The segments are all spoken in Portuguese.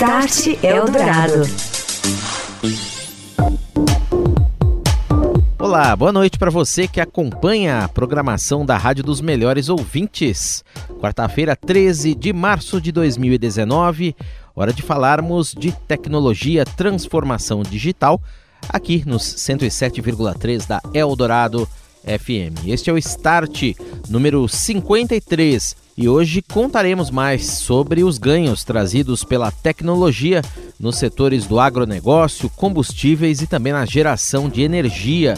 Start Eldorado. Olá, boa noite para você que acompanha a programação da Rádio dos Melhores Ouvintes. Quarta-feira, 13 de março de 2019, hora de falarmos de tecnologia, transformação digital, aqui nos 107,3 da Eldorado FM. Este é o Start número 53 e hoje contaremos mais sobre os ganhos trazidos pela tecnologia nos setores do agronegócio, combustíveis e também na geração de energia.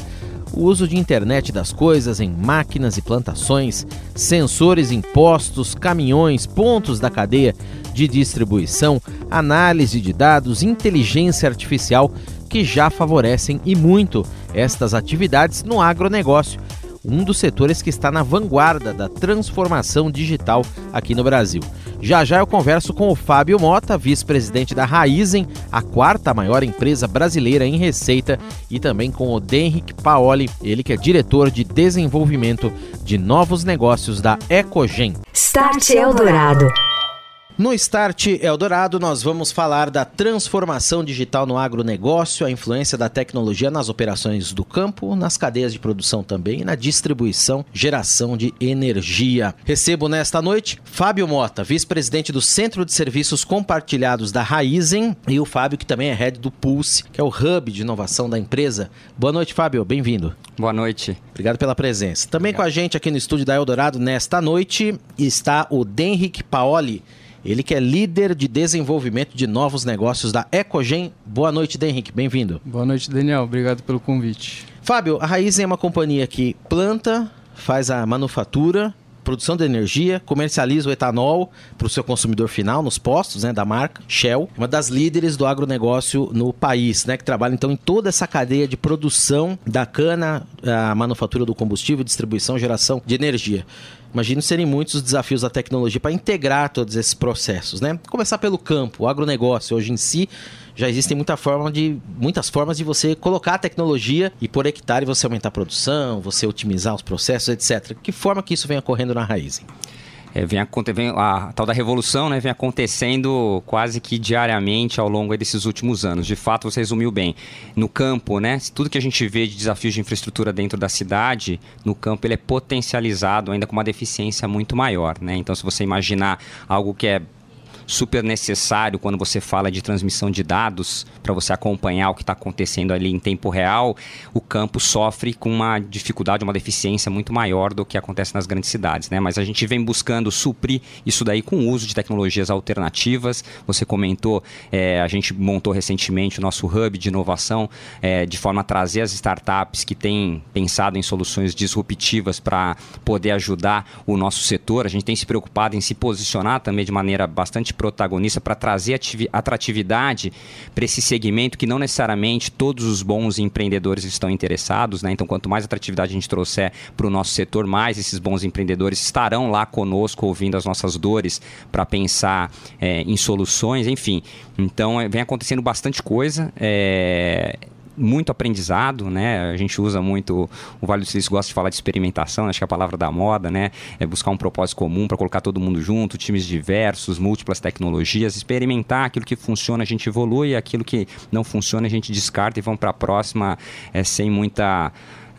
O uso de internet das coisas em máquinas e plantações, sensores em postos, caminhões, pontos da cadeia de distribuição, análise de dados, inteligência artificial que já favorecem e muito estas atividades no agronegócio, um dos setores que está na vanguarda da transformação digital aqui no Brasil. Já já eu converso com o Fábio Mota, vice-presidente da Raizen, a quarta maior empresa brasileira em receita, e também com o Denric Paoli, ele que é diretor de desenvolvimento de novos negócios da Ecogen. Start Eldorado. No Start Eldorado, nós vamos falar da transformação digital no agronegócio, a influência da tecnologia nas operações do campo, nas cadeias de produção também e na distribuição, geração de energia. Recebo nesta noite Fábio Mota, vice-presidente do Centro de Serviços Compartilhados da Raizen, e o Fábio, que também é head do Pulse, que é o hub de inovação da empresa. Boa noite, Fábio, bem-vindo. Boa noite. Obrigado pela presença. Também Obrigado. com a gente aqui no estúdio da Eldorado nesta noite está o Denric Paoli ele que é líder de desenvolvimento de novos negócios da Ecogen. Boa noite, Henrique. Bem-vindo. Boa noite, Daniel. Obrigado pelo convite. Fábio, a Raizen é uma companhia que planta, faz a manufatura, produção de energia, comercializa o etanol para o seu consumidor final nos postos né, da marca Shell, uma das líderes do agronegócio no país, né, que trabalha então em toda essa cadeia de produção da cana, a manufatura do combustível, distribuição, geração de energia. Imagino serem muitos os desafios da tecnologia para integrar todos esses processos, né? Começar pelo campo, o agronegócio hoje em si já existem muita forma de, muitas formas de você colocar a tecnologia e por hectare você aumentar a produção, você otimizar os processos, etc. Que forma que isso vem ocorrendo na raiz? É, vem, vem, a tal da revolução né, vem acontecendo quase que diariamente ao longo desses últimos anos. De fato, você resumiu bem. No campo, né, tudo que a gente vê de desafios de infraestrutura dentro da cidade, no campo ele é potencializado ainda com uma deficiência muito maior. Né? Então, se você imaginar algo que é super necessário quando você fala de transmissão de dados para você acompanhar o que está acontecendo ali em tempo real, o campo sofre com uma dificuldade, uma deficiência muito maior do que acontece nas grandes cidades, né? Mas a gente vem buscando suprir isso daí com o uso de tecnologias alternativas. Você comentou, é, a gente montou recentemente o nosso hub de inovação é, de forma a trazer as startups que têm pensado em soluções disruptivas para poder ajudar o nosso setor. A gente tem se preocupado em se posicionar também de maneira bastante protagonista para trazer atratividade para esse segmento que não necessariamente todos os bons empreendedores estão interessados. Né? Então, quanto mais atratividade a gente trouxer para o nosso setor, mais esses bons empreendedores estarão lá conosco ouvindo as nossas dores para pensar é, em soluções, enfim. Então, é, vem acontecendo bastante coisa. É, muito aprendizado, né? A gente usa muito, o Vale do Silício gosta de falar de experimentação, acho que é a palavra da moda, né? É buscar um propósito comum para colocar todo mundo junto, times diversos, múltiplas tecnologias, experimentar aquilo que funciona, a gente evolui, aquilo que não funciona, a gente descarta e vamos para a próxima é, sem muita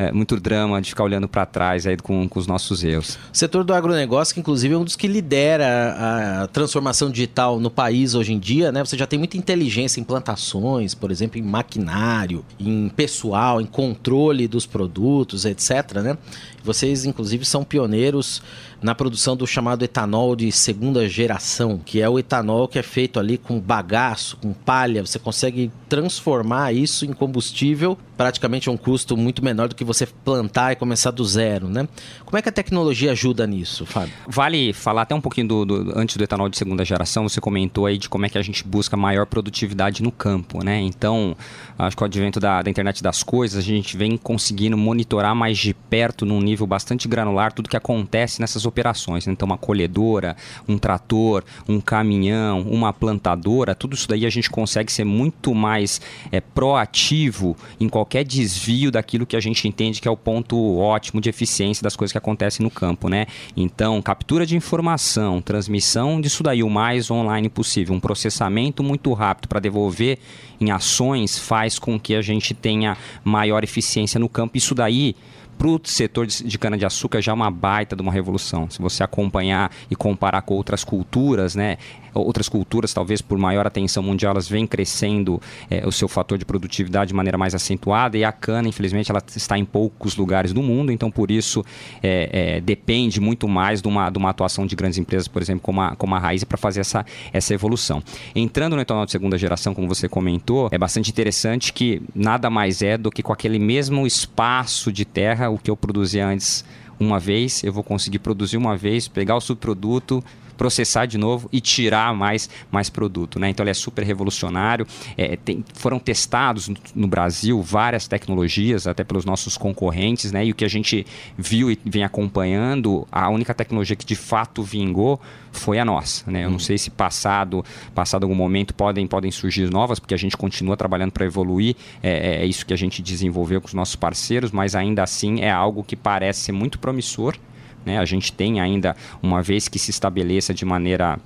é, muito drama de ficar olhando para trás aí com, com os nossos erros. O setor do agronegócio, que inclusive é um dos que lidera a transformação digital no país hoje em dia, né? Você já tem muita inteligência em plantações, por exemplo, em maquinário, em pessoal, em controle dos produtos, etc, né? Vocês, inclusive, são pioneiros na produção do chamado etanol de segunda geração, que é o etanol que é feito ali com bagaço, com palha. Você consegue transformar isso em combustível praticamente a um custo muito menor do que você plantar e começar do zero, né? Como é que a tecnologia ajuda nisso, Fábio? Vale falar até um pouquinho do, do, antes do etanol de segunda geração. Você comentou aí de como é que a gente busca maior produtividade no campo, né? Então, acho que o advento da, da internet das coisas, a gente vem conseguindo monitorar mais de perto, num nível bastante granular, tudo que acontece nessas operações. Então, uma colhedora, um trator, um caminhão, uma plantadora, tudo isso daí a gente consegue ser muito mais é, proativo em qualquer desvio daquilo que a gente entende que é o ponto ótimo de eficiência das coisas que acontecem no campo, né? Então, captura de informação, transmissão disso daí o mais online possível, um processamento muito rápido para devolver em ações faz com que a gente tenha maior eficiência no campo. Isso daí para o setor de cana-de-açúcar já é uma baita de uma revolução. Se você acompanhar e comparar com outras culturas, né, outras culturas, talvez por maior atenção mundial, elas vêm crescendo é, o seu fator de produtividade de maneira mais acentuada e a cana, infelizmente, ela está em poucos lugares do mundo, então por isso é, é, depende muito mais de uma, de uma atuação de grandes empresas, por exemplo, como a, como a Raiz, para fazer essa, essa evolução. Entrando no etanol de segunda geração, como você comentou, é bastante interessante que nada mais é do que com aquele mesmo espaço de terra, o que eu produzia antes uma vez, eu vou conseguir produzir uma vez, pegar o subproduto, processar de novo e tirar mais, mais produto. Né? Então ele é super revolucionário. É, tem, foram testados no, Brasil várias tecnologias, até pelos nossos concorrentes, né? e o que a gente viu e vem acompanhando, a única tecnologia que de fato vingou foi a nossa. Né? Eu não uhum. sei se passado, passado algum momento podem, podem surgir novas, porque a gente continua trabalhando para evoluir. É, é, isso que a gente desenvolveu com os nossos parceiros, mas ainda assim é algo que parece ser muito promissor né? A gente tem ainda, uma vez que se estabeleça de maneira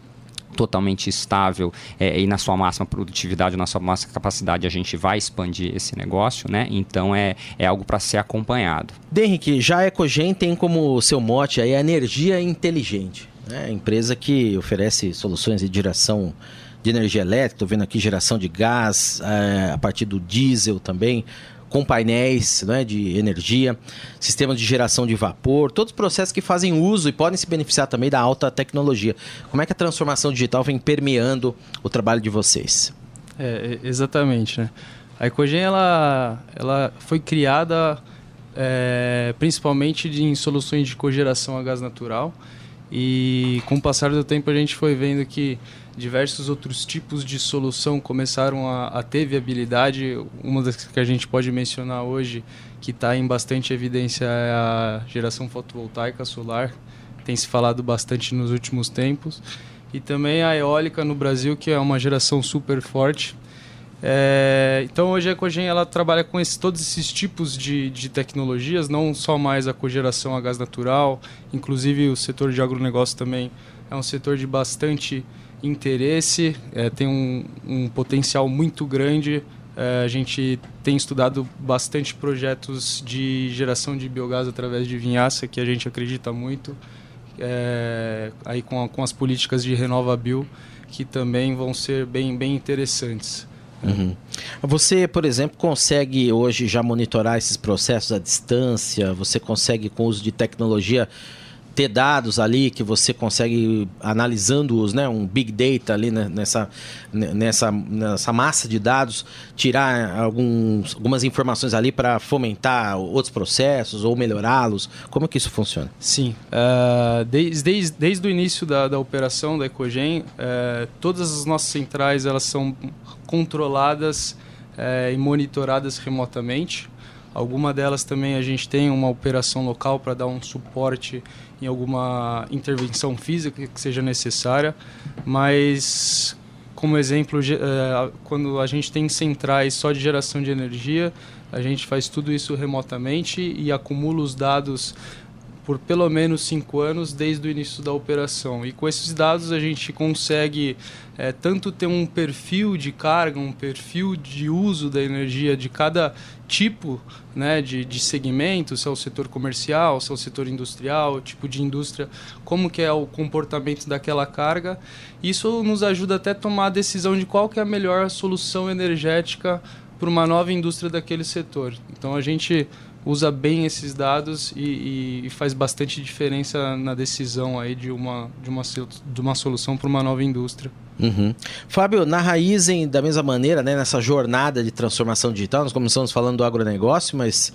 totalmente estável é, e na sua máxima produtividade, na sua máxima capacidade, a gente vai expandir esse negócio, né? Então é, é algo para ser acompanhado. Henrique, já a Ecogen tem como seu mote aí a energia inteligente, né? Empresa que oferece soluções de geração de energia elétrica, estou vendo aqui geração de gás é, a partir do diesel também, com painéis né, de energia, sistemas de geração de vapor, todos os processos que fazem uso e podem se beneficiar também da alta tecnologia. Como é que a transformação digital vem permeando o trabalho de vocês? É, exatamente. Né? A Ecogen ela, ela foi criada é, principalmente em soluções de cogeração a gás natural e com o passar do tempo a gente foi vendo que diversos outros tipos de solução começaram a, a ter viabilidade. Uma das que a gente pode mencionar hoje, que está em bastante evidência, é a geração fotovoltaica solar. Tem se falado bastante nos últimos tempos. E também a eólica no Brasil, que é uma geração super forte. É, então hoje a Ecogen ela trabalha com esse, todos esses tipos de, de tecnologias, não só mais a cogeração a gás natural, inclusive o setor de agronegócio também é um setor de bastante interesse, é, tem um, um, potencial muito grande. É, a gente tem estudado bastante projetos de geração de biogás através de vinhaça, que a gente acredita muito, é, aí com, a, com as políticas de RenovaBio, que também vão ser bem, bem interessantes. Uhum. Você, por exemplo, consegue hoje já monitorar esses processos à distância? Você consegue, com o uso de tecnologia, ter dados ali que você consegue analisando-os, né, um big data ali né, nessa, nessa, nessa massa de dados, tirar alguns, algumas informações ali para fomentar outros processos ou melhorá-los? Como que isso funciona? Sim, uh, desde, desde, desde o início da, da operação da Ecogen, uh, todas as nossas centrais elas são controladas uh, e monitoradas remotamente. Alguma delas também a gente tem uma operação local para dar um suporte em alguma intervenção física que seja necessária, mas como exemplo, eh, quando a gente tem centrais só de geração de energia, a gente faz tudo isso remotamente e acumula os dados por pelo menos cinco anos desde o início da operação. E com esses dados a gente consegue é, tanto ter um perfil de carga, um perfil de uso da energia de cada tipo né, de, de segmento, se é o setor comercial, se é o setor industrial, tipo de indústria, como que é o comportamento daquela carga. Isso nos ajuda até a tomar a decisão de qual que é a melhor solução energética para uma nova indústria daquele setor. Então a gente usa bem esses dados e, e, faz bastante diferença na decisão aí de uma, de uma, de uma solução para uma nova indústria. Uhum. Fábio, na Raizen, da mesma maneira, né, nessa jornada de transformação digital, nós começamos falando do agronegócio, mas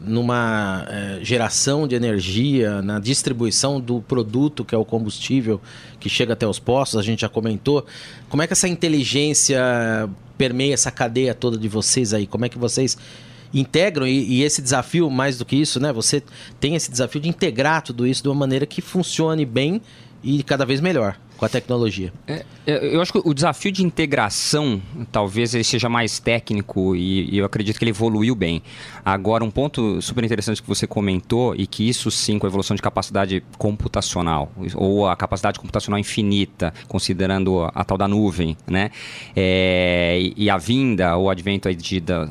numa é, geração de energia, na distribuição do produto que é o combustível que chega até os postos, a gente já comentou. Como é que essa inteligência permeia essa cadeia toda de vocês aí? Como é que vocês integram e, e, esse desafio, mais do que isso, né? Você tem esse desafio de integrar tudo isso de uma maneira que funcione bem e cada vez melhor. com a tecnologia. É, é, eu acho que o desafio de integração talvez ele seja mais técnico e, e, eu acredito que ele evoluiu bem. Agora, um ponto super interessante que você comentou e que isso sim com a evolução de capacidade computacional ou a capacidade computacional infinita, considerando a, a tal da nuvem, né? É, e, e, a vinda, o advento de, da,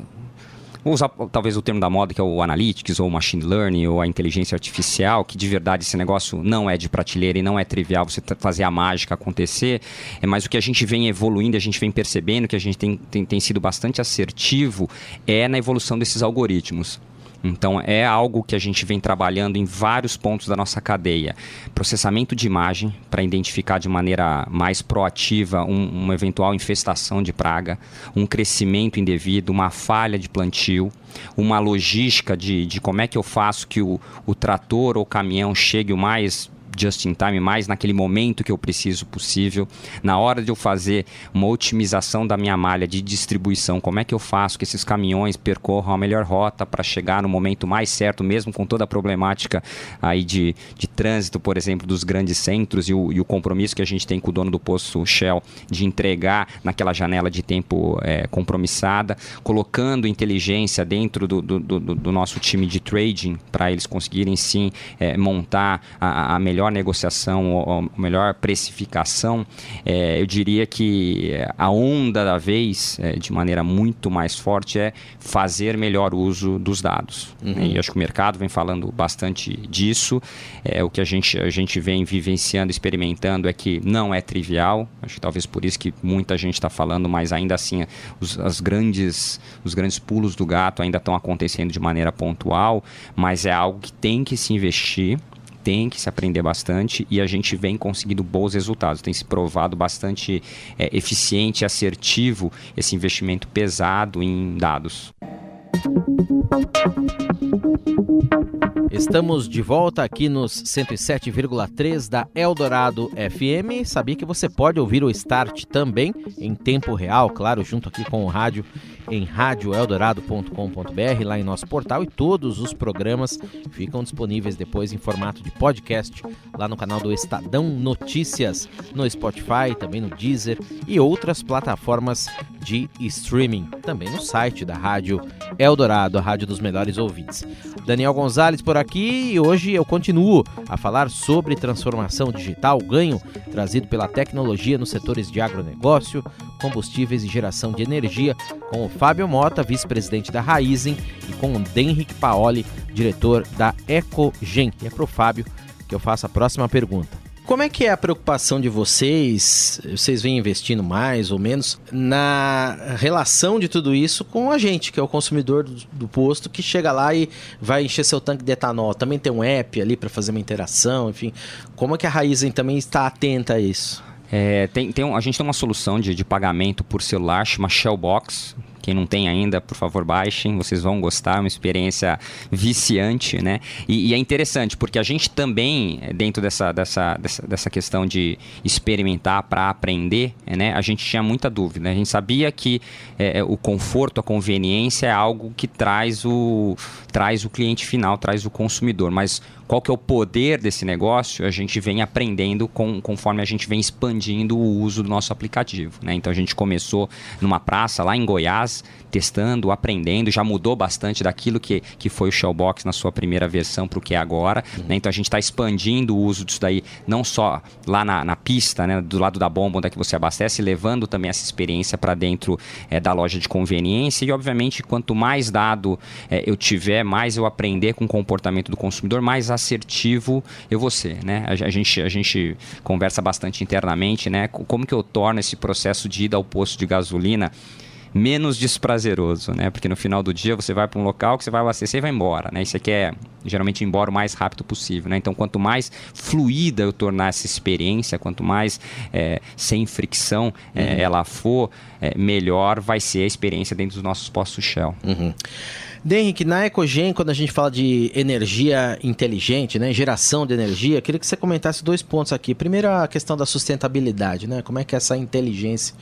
Vou usar talvez o termo da moda, que é o analytics, ou machine learning, ou a inteligência artificial, que de verdade esse negócio não é de prateleira e não é trivial você fazer a mágica acontecer, é mas o que a gente vem evoluindo, a gente vem percebendo que a gente tem, tem, tem sido bastante assertivo é na evolução desses algoritmos. Então é algo que a gente vem trabalhando em vários pontos da nossa cadeia. Processamento de imagem para identificar de maneira mais proativa um, uma eventual infestação de praga, um crescimento indevido, uma falha de plantio, uma logística de, de como é que eu faço que o, o trator ou caminhão chegue o mais just in time, mais naquele momento que eu preciso possível. Na hora de eu fazer uma otimização da minha malha de distribuição, como é que eu faço que esses caminhões percorram a melhor rota para chegar no momento mais certo, mesmo com toda a problemática aí de, de trânsito, por exemplo, dos grandes centros e o, e o compromisso que a gente tem com o dono do posto Shell de entregar naquela janela de tempo é, compromissada, colocando inteligência dentro do, do, do, do nosso time de trading para eles conseguirem sim é, montar a, a melhor melhor negociação ou, melhor precificação, é, eu diria que a onda da vez, é, de maneira muito mais forte, é fazer melhor uso dos dados. Uhum. E acho que o mercado vem falando bastante disso. É, o que a gente, a gente vem vivenciando, experimentando é que não é trivial. Acho que talvez por isso que muita gente está falando, mas ainda assim os, as grandes, os grandes pulos do gato ainda estão acontecendo de maneira pontual, mas é algo que tem que se investir tem que se aprender bastante e a gente vem conseguindo bons resultados. Tem se provado bastante é, eficiente assertivo esse investimento pesado em dados. Estamos de volta aqui nos 107,3 da Eldorado FM. Sabia que você pode ouvir o Start também em tempo real, claro, junto aqui com o rádio em radioeldorado.com.br, lá em nosso portal, e todos os programas ficam disponíveis depois em formato de podcast lá no canal do Estadão Notícias, no Spotify, também no Deezer e outras plataformas de streaming, também no site da Rádio Eldorado, a rádio dos melhores ouvintes. Daniel Gonzalez por aqui e hoje eu continuo a falar sobre transformação digital, ganho trazido pela tecnologia nos setores de agronegócio, combustíveis e geração de energia, com o Fábio Mota, vice-presidente da Raizen, e com o Denric Paoli, diretor da Ecogen. E é para o Fábio que eu faço a próxima pergunta. Como é que é a preocupação de vocês? Vocês vêm investindo mais ou menos na relação de tudo isso com a gente, que é o consumidor do, do posto, que chega lá e vai encher seu tanque de etanol. Também tem um app ali para fazer uma interação, enfim. Como é que a Raizen também está atenta a isso? É, tem, tem um, a gente tem uma solução de, de pagamento por celular, chama Shellbox, quem não tem ainda, por favor, baixem, vocês vão gostar, é uma experiência viciante, né? E, e é interessante, porque a gente também, eh, dentro dessa, dessa, dessa, dessa questão de experimentar para aprender, né? A gente tinha muita dúvida. A gente sabia que é, o conforto, a conveniência é algo que traz o, traz o cliente final, traz o consumidor, mas qual que é o poder desse negócio, a gente vem aprendendo com, conforme a gente vem expandindo o uso do nosso aplicativo. Né? Então a gente começou numa praça lá em Goiás, testando, aprendendo, já mudou bastante daquilo que, que foi o Shellbox na sua primeira versão para o que é agora. Uhum. Né? Então a gente está expandindo o uso disso daí, não só lá na, na pista, né? do lado da bomba onde é que você abastece, levando também essa experiência para dentro é, da loja de conveniência. E obviamente, quanto mais dado é, eu tiver, mais eu aprender com o comportamento do consumidor, mais assertivo eu vou ser. Né? A, gente, a gente conversa bastante internamente, né? Como que eu torno esse processo de ida ao posto de gasolina menos desprazeroso, né? Porque no final do dia você vai para um local que você vai abastecer e vai embora, né? E você quer geralmente ir embora o mais rápido possível, né? Então quanto mais fluida eu tornar essa experiência, quanto mais é, sem fricção é, uhum. ela for, é, melhor vai ser a experiência dentro dos nossos postos Shell. Uhum. Henrique, na Ecogen, quando a gente fala de energia inteligente, né, geração de energia, queria que você comentasse dois pontos aqui. Primeiro, a questão da sustentabilidade, né? Como é que essa inteligência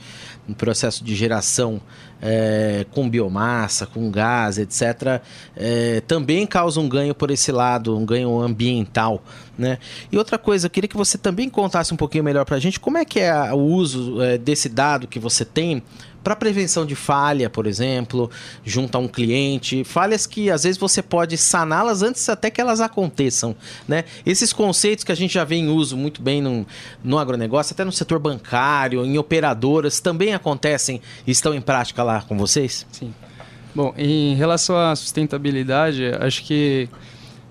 no processo de geração é, com biomassa, com gás, etc., é, também causa um ganho por esse lado, um ganho ambiental. Né? E outra coisa, eu queria que você também contasse um pouquinho melhor para a gente como é que é o uso é, desse dado que você tem para prevenção de falha, por exemplo, junto a um cliente, falhas que às vezes você pode saná-las antes até que elas aconteçam, né? Esses conceitos que a gente já vê em uso muito bem no, no agronegócio, até no setor bancário, em operadoras, também acontecem e estão em prática lá com vocês? Sim. Bom, em relação à sustentabilidade, acho que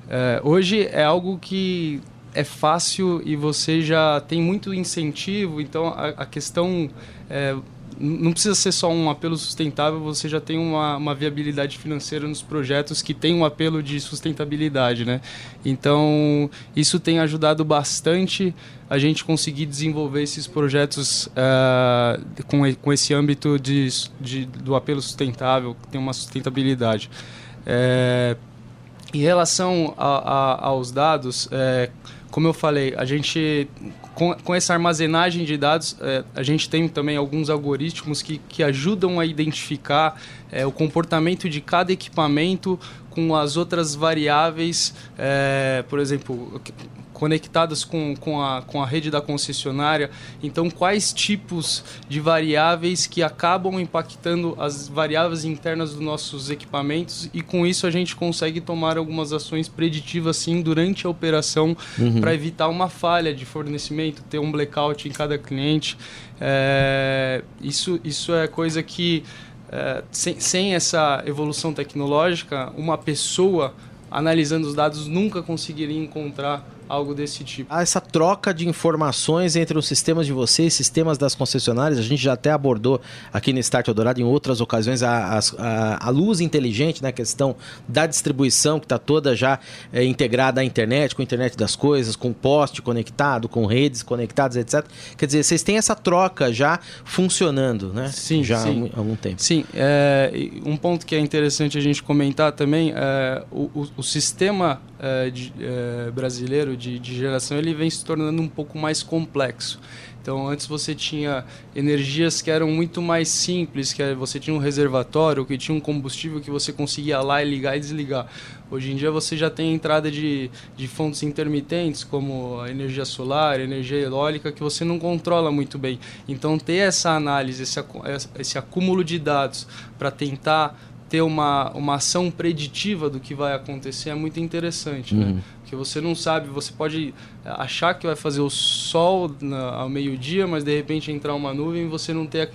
é, hoje é algo que é fácil e você já tem muito incentivo, então a, a questão é, não precisa ser só um apelo sustentável, você já tem uma, uma viabilidade financeira nos projetos que tem um apelo de sustentabilidade, né? Então, isso tem ajudado bastante a gente conseguir desenvolver esses projetos uh, com, com esse âmbito de, de, do apelo sustentável, que tem uma sustentabilidade. É, em relação a, a, aos dados, é, como eu falei, a gente com, com essa armazenagem de dados, é, a gente tem também alguns algoritmos que, que ajudam a identificar é, o comportamento de cada equipamento com as outras variáveis, é, por exemplo, conectadas com, com, a, com a rede da concessionária. Então, quais tipos de variáveis que acabam impactando as variáveis internas dos nossos equipamentos e com isso a gente consegue tomar algumas ações preditivas sim durante a operação uhum. para evitar uma falha de fornecimento, ter um blackout em cada cliente. É, isso, isso é coisa que é, sem, sem essa evolução tecnológica, uma pessoa analisando os dados nunca conseguiria encontrar algo desse tipo. Essa troca de informações entre os sistemas de vocês, sistemas das concessionárias, a gente já até abordou aqui no Start Eldorado em outras ocasiões a, a, a luz inteligente, né, a questão da distribuição que está toda já é, integrada à internet, com a internet das coisas, com poste conectado, com redes conectadas, etc. Quer dizer, vocês têm essa troca já funcionando, né? Sim, já sim. há algum tempo. Sim, é, um ponto que é interessante a gente comentar também é o, o, o sistema é, de, é, brasileiro de, de geração ele vem se tornando um pouco mais complexo. Então, antes você tinha energias que eram muito mais simples, que você tinha um reservatório, que tinha um combustível que você conseguia lá e ligar e desligar. Hoje em dia você já tem entrada de, de fontes intermitentes, como a energia solar, a energia eólica, que você não controla muito bem. Então, ter essa análise, esse, esse acúmulo de dados para tentar ter uma, uma ação preditiva do que vai acontecer é muito interessante, né? uhum. né? Porque você não sabe, você pode achar que vai fazer o sol na, ao meio-dia, mas de repente entrar uma nuvem e você não ter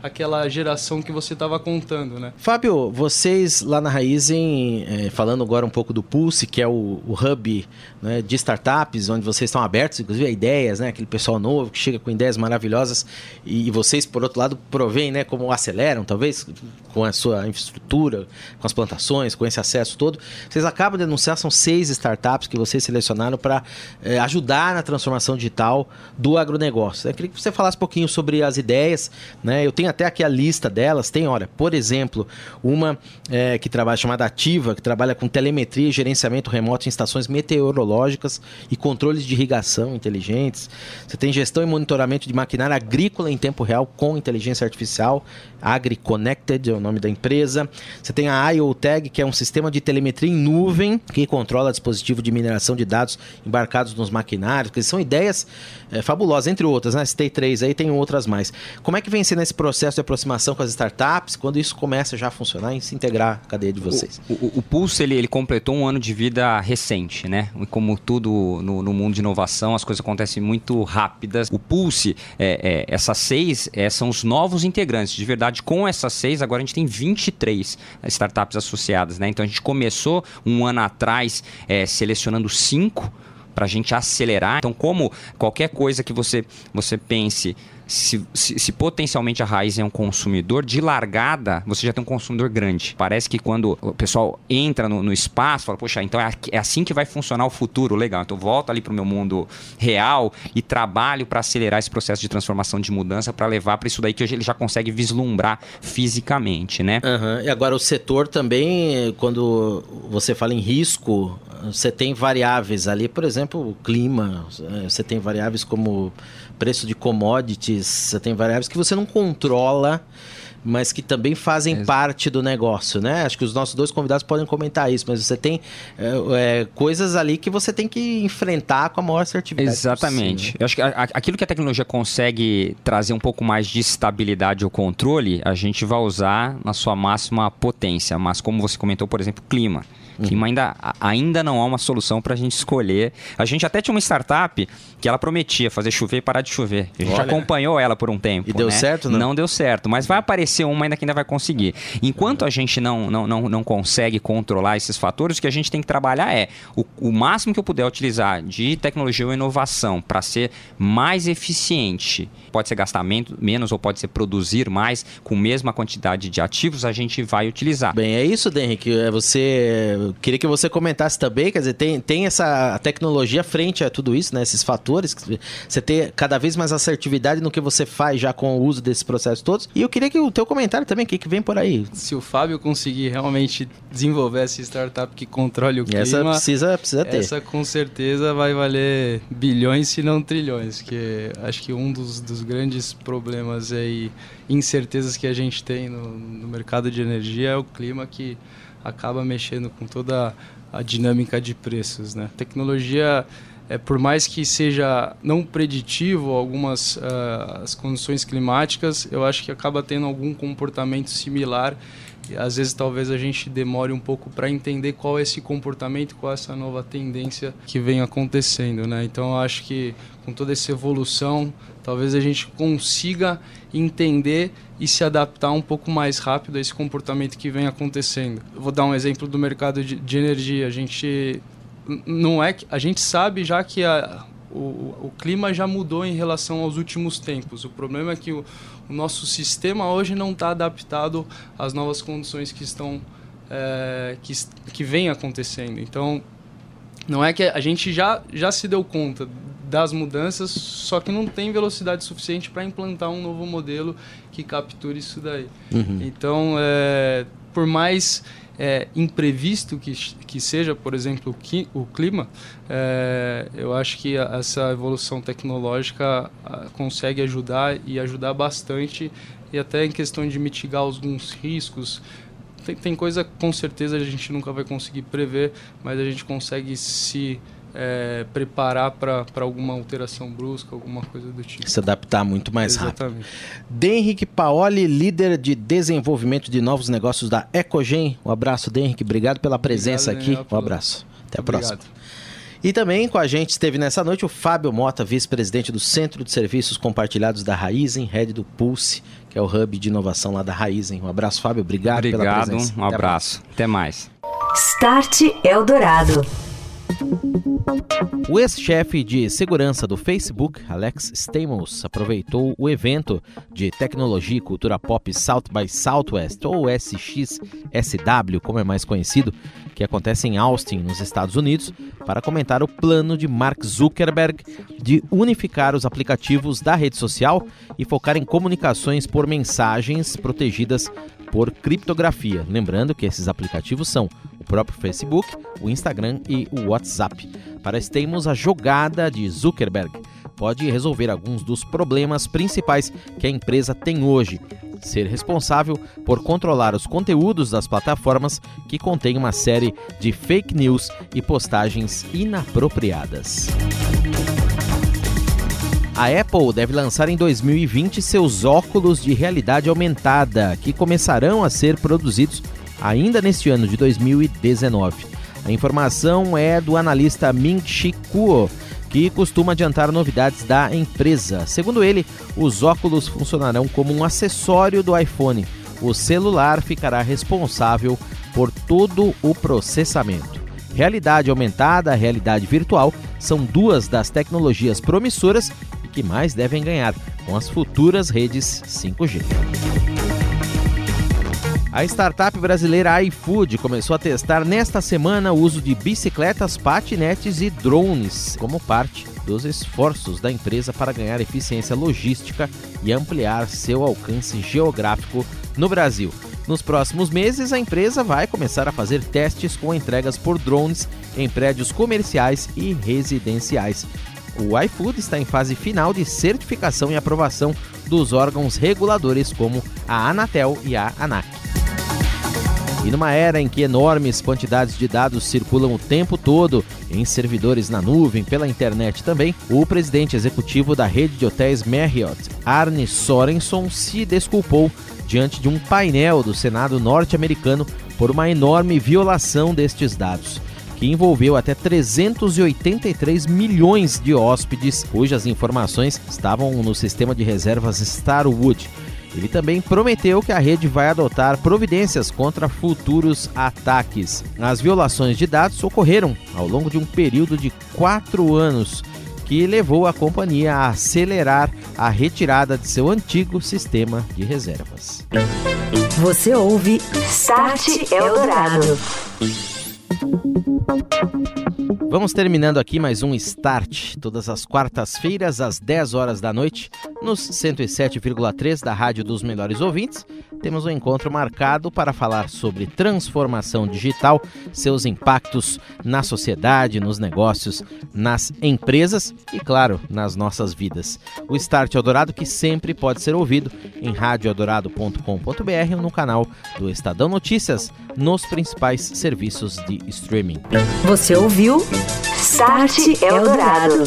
aquela geração que você estava contando, né? Fábio, vocês lá na Raizen, é, falando agora um pouco do Pulse, que é o, o hub né, de startups, onde vocês estão abertos, inclusive a ideias, né? Aquele pessoal novo que chega com ideias maravilhosas e, e vocês, por outro lado, provém, né? Como aceleram, talvez, com a sua infraestrutura, com as plantações, com esse acesso todo. Vocês acabam de anunciar, são seis startups que vocês selecionaram para é, ajudar na transformação digital do agronegócio. Eu queria que você falasse um pouquinho sobre as ideias, né? Eu tenho até aqui a lista delas. Tem, olha, por exemplo, uma é, que trabalha chamada Ativa, que trabalha com telemetria e gerenciamento remoto em estações meteorológicas e controles de irrigação inteligentes. Você tem gestão e monitoramento de maquinária agrícola em tempo real com inteligência artificial. AgriConnected é o nome da empresa. Você tem a IoTag, que é um sistema de telemetria em nuvem que controla dispositivo de mineração de dados embarcados nos maquinários, que são ideias é, fabulosas, entre outras, né? Citei três aí, tem outras mais. Como é que vem sendo esse processo de aproximação com as startups, quando isso começa já a funcionar e se integrar à cadeia de vocês? O, o, o Pulse, ele, ele completou um ano de vida recente, né? Como tudo no, no mundo de inovação, as coisas acontecem muito rápidas. O Pulse, é, é, essas seis é, são os novos integrantes. De verdade, com essas seis, agora a gente tem 23 startups associadas, né? Então a gente começou um ano atrás é, selecionando cinco para a gente acelerar. Então, como qualquer coisa que você, você pense se, se, se, potencialmente a raiz é um consumidor, de largada você já tem um consumidor grande. Parece que quando o pessoal entra no, no espaço, fala, poxa, então é, é, assim que vai funcionar o futuro, legal. Então volto ali para o meu mundo real e trabalho para acelerar esse processo de transformação, de mudança, para levar para isso daí que ele já consegue vislumbrar fisicamente, né? Uhum. E agora o setor também, quando você fala em risco, você tem variáveis ali, por exemplo, o clima, você tem variáveis como preço de commodities, você tem variáveis que você não controla, mas que também fazem Exato. parte do negócio, né? Acho que os nossos dois convidados podem comentar isso, mas você tem é, é, coisas ali que você tem que enfrentar com a maior assertividade. Exatamente. Eu acho que a, a, aquilo que a tecnologia consegue trazer um pouco mais de estabilidade ou controle, a gente vai usar na sua máxima potência. Mas como você comentou, por exemplo, clima. Clima ainda, ainda não há uma solução para a gente escolher. A gente até tinha uma startup que ela prometia fazer chover e parar de chover. A gente Olha. acompanhou ela por um tempo. E deu né? certo, não? Não deu certo, mas vai aparecer uma ainda que ainda vai conseguir. Enquanto a gente não, não, não, não consegue controlar esses fatores, o que a gente tem que trabalhar é o, o máximo que eu puder utilizar de tecnologia ou inovação para ser mais eficiente. Pode ser gastar menos ou pode ser produzir mais com a mesma quantidade de ativos, a gente vai utilizar. Bem, é isso, Henrique. É você queria que você comentasse também, quer dizer, tem, tem essa tecnologia frente a tudo isso, né? Esses fatores, você ter cada vez mais assertividade no que você faz já com o uso desses processos todos. E eu queria que o teu comentário também, o que, que vem por aí? Se o Fábio conseguir realmente desenvolver essa startup que controle o clima... Essa precisa, precisa ter. Essa com certeza vai valer bilhões, se não trilhões, que acho que um dos, dos grandes problemas e incertezas que a gente tem no, no mercado de energia é o clima que acaba mexendo com toda a dinâmica de preços. Né? Tecnologia, é, por mais que seja não preditivo algumas uh, as condições climáticas, eu acho que acaba tendo algum comportamento similar. Às vezes talvez a gente demore um pouco para entender qual é esse comportamento, qual é essa nova tendência que vem acontecendo. Né? Então eu acho que com toda essa evolução, talvez a gente consiga entender e se adaptar um pouco mais rápido a esse comportamento que vem acontecendo. Eu vou dar um exemplo do mercado de, de energia. A gente não é a gente sabe já que a, o, o, clima já mudou em relação aos últimos tempos. O problema é que o, o nosso sistema hoje não está adaptado às novas condições que estão é, que, que vem acontecendo. Então não é que a gente já, já se deu conta das mudanças, só que não tem velocidade suficiente para implantar um novo modelo que capture isso daí. Uhum. Então, é, por mais é, imprevisto que, que seja, por exemplo, o, clima, é, eu acho que essa evolução tecnológica consegue ajudar e ajudar bastante, e até em questão de mitigar alguns riscos. Tem, tem coisa com certeza a gente nunca vai conseguir prever, mas a gente consegue se é, preparar para alguma alteração brusca, alguma coisa do tipo. Se adaptar muito mais Exatamente. rápido. Denrique Paoli, líder de desenvolvimento de novos negócios da Ecogen. Um abraço, Denrique. Obrigado pela presença Obrigado, aqui. Um abraço. Até a próxima. E também com a gente esteve nessa noite o Fábio Mota, vice-presidente do Centro de Serviços Compartilhados da Raizen, head do Pulse, que é o hub de inovação lá da Raizen. Um abraço, Fábio. Obrigado, Obrigado pela presença. Um abraço. Até mais. Start Eldorado. O ex-chefe de segurança do Facebook, Alex Stamos, aproveitou o evento de tecnologia e cultura pop South by Southwest, ou SXSW, como é mais conhecido, que acontece em Austin, nos Estados Unidos, para comentar o plano de Mark Zuckerberg de unificar os aplicativos da rede social e focar em comunicações por mensagens protegidas por criptografia. Lembrando que esses aplicativos são o próprio Facebook, o Instagram e o WhatsApp. Para termos a jogada de Zuckerberg pode resolver alguns dos problemas principais que a empresa tem hoje. Ser responsável por controlar os conteúdos das plataformas que contêm uma série de fake news e postagens inapropriadas. A Apple deve lançar em 2020 seus óculos de realidade aumentada, que começarão a ser produzidos ainda neste ano de 2019. A informação é do analista Ming-Chi Kuo, que costuma adiantar novidades da empresa. Segundo ele, os óculos funcionarão como um acessório do iPhone. O celular ficará responsável por todo o processamento. Realidade aumentada, realidade virtual são duas das tecnologias promissoras que mais devem ganhar com as futuras redes 5G. A startup brasileira iFood começou a testar nesta semana o uso de bicicletas, patinetes e drones como parte dos esforços da empresa para ganhar eficiência logística e ampliar seu alcance geográfico no Brasil. Nos próximos meses, a empresa vai começar a fazer testes com entregas por drones em prédios comerciais e residenciais. O iFood está em fase final de certificação e aprovação dos órgãos reguladores como a Anatel e a ANAC. E numa era em que enormes quantidades de dados circulam o tempo todo em servidores na nuvem, pela internet também, o presidente executivo da rede de hotéis Marriott, Arne Sorenson, se desculpou diante de um painel do Senado norte-americano por uma enorme violação destes dados que envolveu até 383 milhões de hóspedes cujas informações estavam no sistema de reservas Starwood, ele também prometeu que a rede vai adotar providências contra futuros ataques. As violações de dados ocorreram ao longo de um período de quatro anos, que levou a companhia a acelerar a retirada de seu antigo sistema de reservas. Você ouve Start Eldorado. Vamos terminando aqui mais um Start, todas as quartas-feiras, às 10 horas da noite, nos 107,3 da Rádio dos Melhores Ouvintes. Temos um encontro marcado para falar sobre transformação digital, seus impactos na sociedade, nos negócios, nas empresas e, claro, nas nossas vidas. O Start Eldorado que sempre pode ser ouvido em radioeldorado.com.br ou no canal do Estadão Notícias, nos principais serviços de streaming. Você ouviu Start Eldorado.